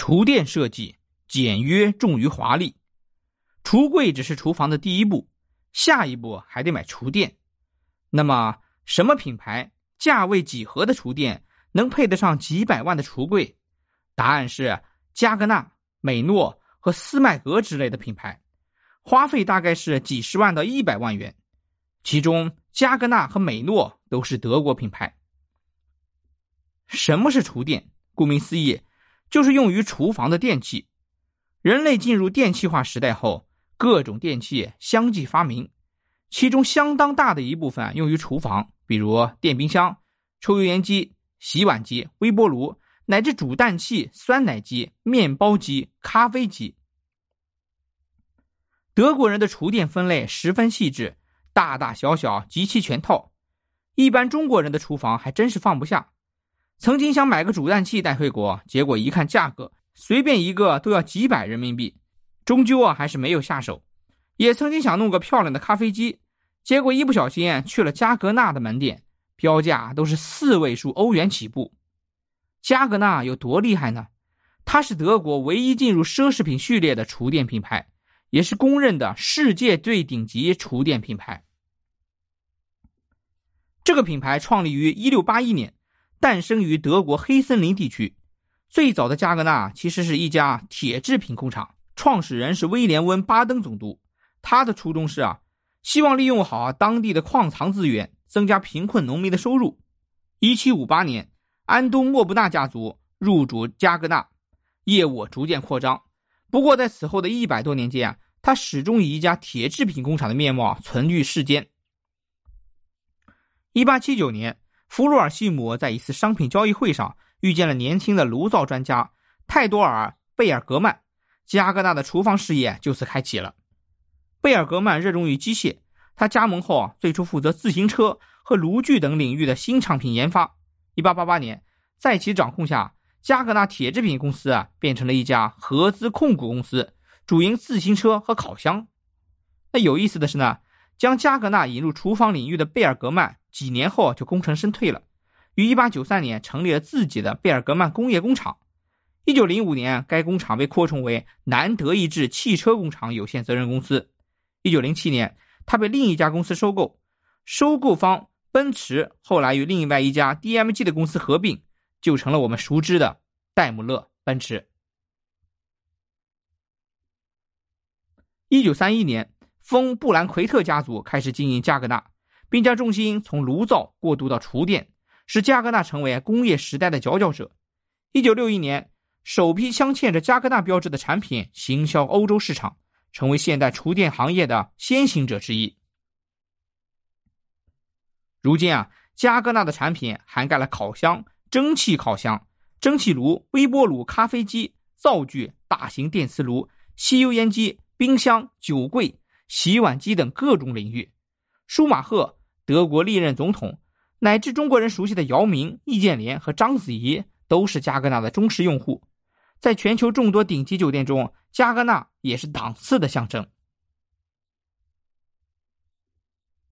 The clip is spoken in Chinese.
厨电设计简约重于华丽，橱柜只是厨房的第一步，下一步还得买厨电。那么，什么品牌、价位几何的厨电能配得上几百万的橱柜？答案是加格纳、美诺和斯麦格之类的品牌，花费大概是几十万到一百万元。其中，加格纳和美诺都是德国品牌。什么是厨电？顾名思义，就是用于厨房的电器。人类进入电气化时代后，各种电器相继发明，其中相当大的一部分用于厨房，比如电冰箱、抽油烟机、洗碗机、微波炉，乃至煮蛋器、酸奶机、面包机、咖啡机。德国人的厨电分类十分细致，大大小小极其全套，一般中国人的厨房还真是放不下。曾经想买个煮蛋器带回国，结果一看价格，随便一个都要几百人民币，终究啊还是没有下手。也曾经想弄个漂亮的咖啡机，结果一不小心去了加格纳的门店，标价都是四位数欧元起步。加格纳有多厉害呢？它是德国唯一进入奢侈品序列的厨电品牌，也是公认的世界最顶级厨电品牌。这个品牌创立于一六八一年。诞生于德国黑森林地区，最早的加格纳其实是一家铁制品工厂，创始人是威廉温巴登总督。他的初衷是啊，希望利用好当地的矿藏资源，增加贫困农民的收入。一七五八年，安东莫布纳家族入主加格纳，业务逐渐扩张。不过在此后的一百多年间啊，他始终以一家铁制品工厂的面貌存于世间。一八七九年。弗洛尔西姆在一次商品交易会上遇见了年轻的炉灶专家泰多尔贝尔格曼，加格纳的厨房事业就此开启了。贝尔格曼热衷于机械，他加盟后啊，最初负责自行车和炉具等领域的新产品研发。1888年，在其掌控下，加格纳铁制品公司啊变成了一家合资控股公司，主营自行车和烤箱。那有意思的是呢，将加格纳引入厨房领域的贝尔格曼。几年后就功成身退了，于1893年成立了自己的贝尔格曼工业工厂。1905年，该工厂被扩充为南德意志汽车工厂有限责任公司。1907年，他被另一家公司收购，收购方奔驰后来与另外一家 DMG 的公司合并，就成了我们熟知的戴姆勒奔驰。1931年，丰布兰奎特家族开始经营加格纳。并将重心从炉灶过渡到厨电，使加格纳成为工业时代的佼佼者。一九六一年，首批镶嵌着加格纳标志的产品行销欧洲市场，成为现代厨电行业的先行者之一。如今啊，加格纳的产品涵盖了烤箱、蒸汽烤箱、蒸汽炉、微波炉、咖啡机、灶具、大型电磁炉、吸油烟机、冰箱、酒柜、洗碗机等各种领域。舒马赫。德国历任总统，乃至中国人熟悉的姚明、易建联和章子怡，都是加格纳的忠实用户。在全球众多顶级酒店中，加格纳也是档次的象征。